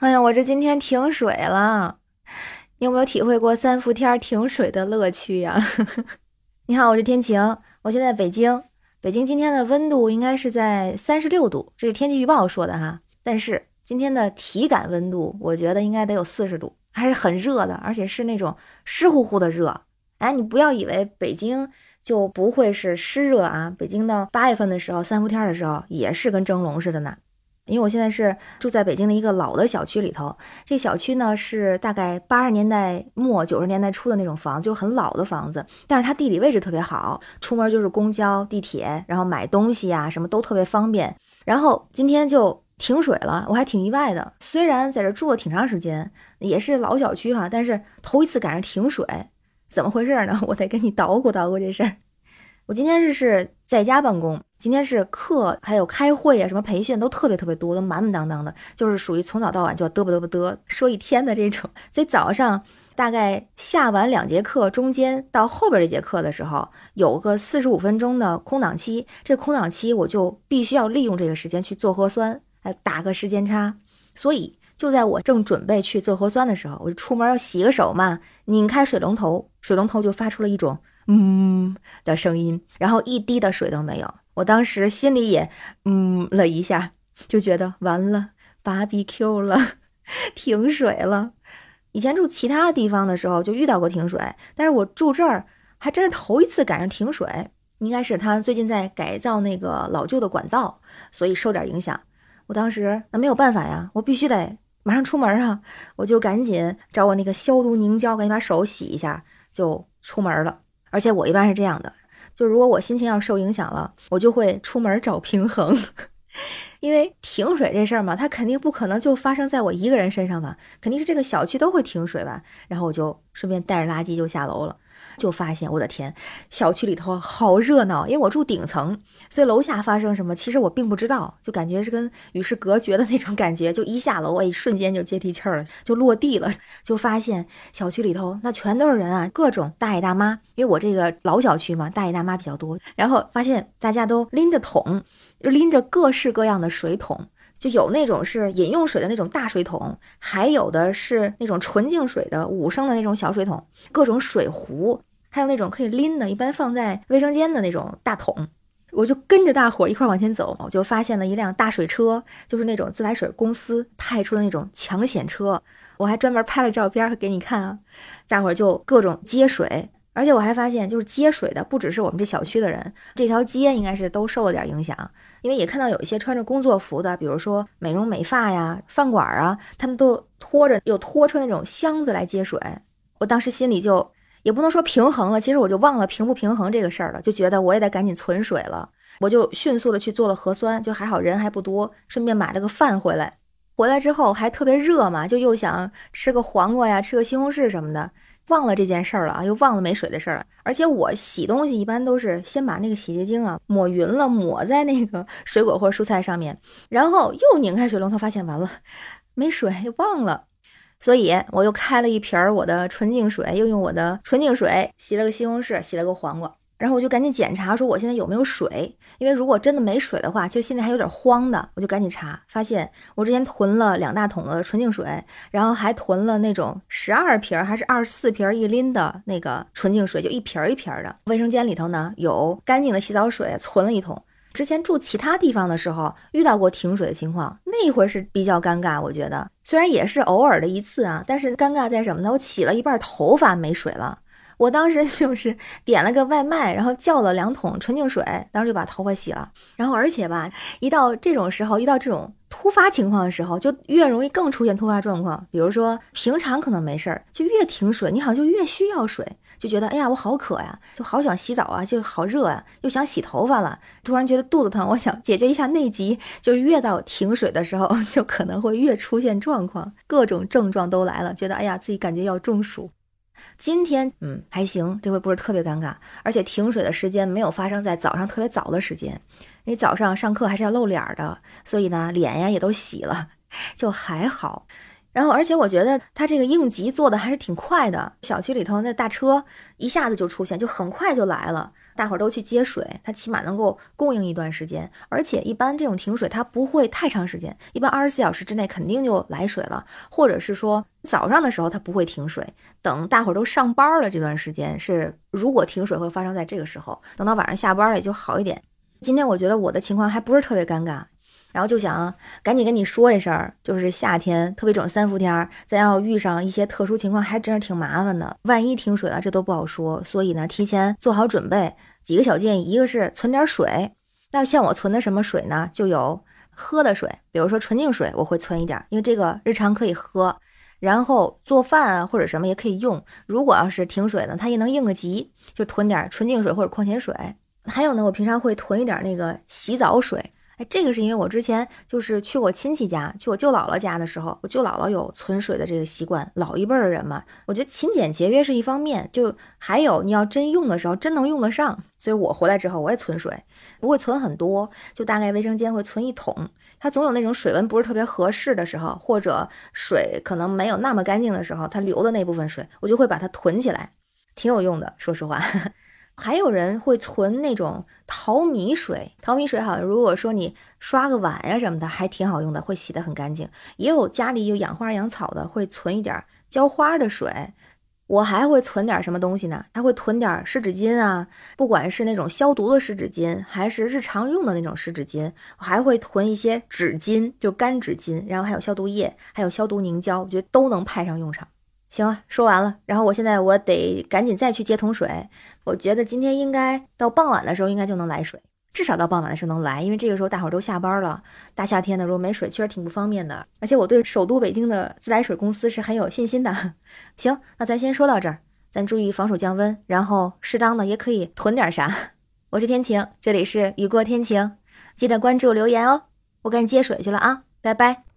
哎呀，我这今天停水了，你有没有体会过三伏天停水的乐趣呀？你好，我是天晴，我现在北京，北京今天的温度应该是在三十六度，这是天气预报说的哈。但是今天的体感温度，我觉得应该得有四十度，还是很热的，而且是那种湿乎乎的热。哎，你不要以为北京就不会是湿热啊，北京到八月份的时候，三伏天的时候也是跟蒸笼似的呢。因为我现在是住在北京的一个老的小区里头，这小区呢是大概八十年代末九十年代初的那种房，就很老的房子，但是它地理位置特别好，出门就是公交、地铁，然后买东西呀什么都特别方便。然后今天就停水了，我还挺意外的。虽然在这住了挺长时间，也是老小区哈，但是头一次赶上停水，怎么回事呢？我得跟你捣鼓捣鼓这事儿。我今天是是在家办公，今天是课还有开会啊，什么培训都特别特别多，都满满当当的，就是属于从早到晚就要嘚啵嘚啵嘚说一天的这种。所以早上大概下完两节课，中间到后边这节课的时候，有个四十五分钟的空档期，这空档期我就必须要利用这个时间去做核酸，来打个时间差。所以就在我正准备去做核酸的时候，我就出门要洗个手嘛，拧开水龙头，水龙头就发出了一种。嗯的声音，然后一滴的水都没有。我当时心里也嗯了一下，就觉得完了，BBQ 了，停水了。以前住其他地方的时候就遇到过停水，但是我住这儿还真是头一次赶上停水。应该是他最近在改造那个老旧的管道，所以受点影响。我当时那没有办法呀，我必须得马上出门啊，我就赶紧找我那个消毒凝胶，赶紧把手洗一下，就出门了。而且我一般是这样的，就如果我心情要受影响了，我就会出门找平衡，因为停水这事儿嘛，它肯定不可能就发生在我一个人身上吧，肯定是这个小区都会停水吧，然后我就顺便带着垃圾就下楼了。就发现我的天，小区里头好热闹，因为我住顶层，所以楼下发生什么，其实我并不知道，就感觉是跟与世隔绝的那种感觉。就一下楼，我一瞬间就接地气儿了，就落地了，就发现小区里头那全都是人啊，各种大爷大妈，因为我这个老小区嘛，大爷大妈比较多。然后发现大家都拎着桶，就拎着各式各样的水桶，就有那种是饮用水的那种大水桶，还有的是那种纯净水的五升的那种小水桶，各种水壶。还有那种可以拎的，一般放在卫生间的那种大桶，我就跟着大伙一块往前走，我就发现了一辆大水车，就是那种自来水公司派出的那种抢险车，我还专门拍了照片给你看啊。大伙就各种接水，而且我还发现，就是接水的不只是我们这小区的人，这条街应该是都受了点影响，因为也看到有一些穿着工作服的，比如说美容美发呀、饭馆啊，他们都拖着有拖车那种箱子来接水，我当时心里就。也不能说平衡了，其实我就忘了平不平衡这个事儿了，就觉得我也得赶紧存水了，我就迅速的去做了核酸，就还好人还不多，顺便买了个饭回来。回来之后还特别热嘛，就又想吃个黄瓜呀，吃个西红柿什么的，忘了这件事儿了啊，又忘了没水的事儿了。而且我洗东西一般都是先把那个洗洁精啊抹匀了，抹在那个水果或者蔬菜上面，然后又拧开水龙头，发现完了没水，忘了。所以我又开了一瓶儿我的纯净水，又用我的纯净水洗了个西红柿，洗了个黄瓜，然后我就赶紧检查说我现在有没有水，因为如果真的没水的话，其实现在还有点慌的，我就赶紧查，发现我之前囤了两大桶的纯净水，然后还囤了那种十二瓶还是二十四瓶一拎的那个纯净水，就一瓶一瓶的。卫生间里头呢有干净的洗澡水，存了一桶。之前住其他地方的时候遇到过停水的情况，那回是比较尴尬。我觉得虽然也是偶尔的一次啊，但是尴尬在什么呢？我洗了一半头发没水了。我当时 就是点了个外卖，然后叫了两桶纯净水，当时就把头发洗了。然后而且吧，一到这种时候，一到这种突发情况的时候，就越容易更出现突发状况。比如说平常可能没事儿，就越停水，你好像就越需要水。就觉得哎呀，我好渴呀，就好想洗澡啊，就好热啊，又想洗头发了。突然觉得肚子疼，我想解决一下内急。就是越到停水的时候，就可能会越出现状况，各种症状都来了。觉得哎呀，自己感觉要中暑。今天嗯还行，这回不是特别尴尬，而且停水的时间没有发生在早上特别早的时间，因为早上上课还是要露脸的，所以呢脸呀也都洗了，就还好。然后，而且我觉得他这个应急做的还是挺快的。小区里头那大车一下子就出现，就很快就来了。大伙儿都去接水，它起码能够供应一段时间。而且一般这种停水它不会太长时间，一般二十四小时之内肯定就来水了，或者是说早上的时候它不会停水，等大伙儿都上班了这段时间是，如果停水会发生在这个时候，等到晚上下班了也就好一点。今天我觉得我的情况还不是特别尴尬。然后就想赶紧跟你说一声，就是夏天特别这种三伏天，咱要遇上一些特殊情况，还真是挺麻烦的。万一停水了，这都不好说。所以呢，提前做好准备。几个小建议，一个是存点水。那像我存的什么水呢？就有喝的水，比如说纯净水，我会存一点，因为这个日常可以喝。然后做饭啊或者什么也可以用。如果要是停水呢，它也能应个急，就囤点纯净水或者矿泉水。还有呢，我平常会囤一点那个洗澡水。哎，这个是因为我之前就是去我亲戚家，去我舅姥姥家的时候，我舅姥姥有存水的这个习惯。老一辈的人嘛，我觉得勤俭节约是一方面，就还有你要真用的时候，真能用得上。所以我回来之后我也存水，不会存很多，就大概卫生间会存一桶。它总有那种水温不是特别合适的时候，或者水可能没有那么干净的时候，它流的那部分水，我就会把它囤起来，挺有用的，说实话。还有人会存那种淘米水，淘米水好像如果说你刷个碗呀什么的，还挺好用的，会洗得很干净。也有家里有养花养草的，会存一点浇花的水。我还会存点什么东西呢？还会囤点湿纸巾啊，不管是那种消毒的湿纸巾，还是日常用的那种湿纸巾，我还会囤一些纸巾，就干纸巾，然后还有消毒液，还有消毒凝胶，我觉得都能派上用场。行了，说完了。然后我现在我得赶紧再去接桶水。我觉得今天应该到傍晚的时候应该就能来水，至少到傍晚的时候能来，因为这个时候大伙儿都下班了。大夏天的，如果没水，确实挺不方便的。而且我对首都北京的自来水公司是很有信心的。行，那咱先说到这儿，咱注意防暑降温，然后适当的也可以囤点啥。我是天晴，这里是雨过天晴，记得关注留言哦。我赶紧接水去了啊，拜拜。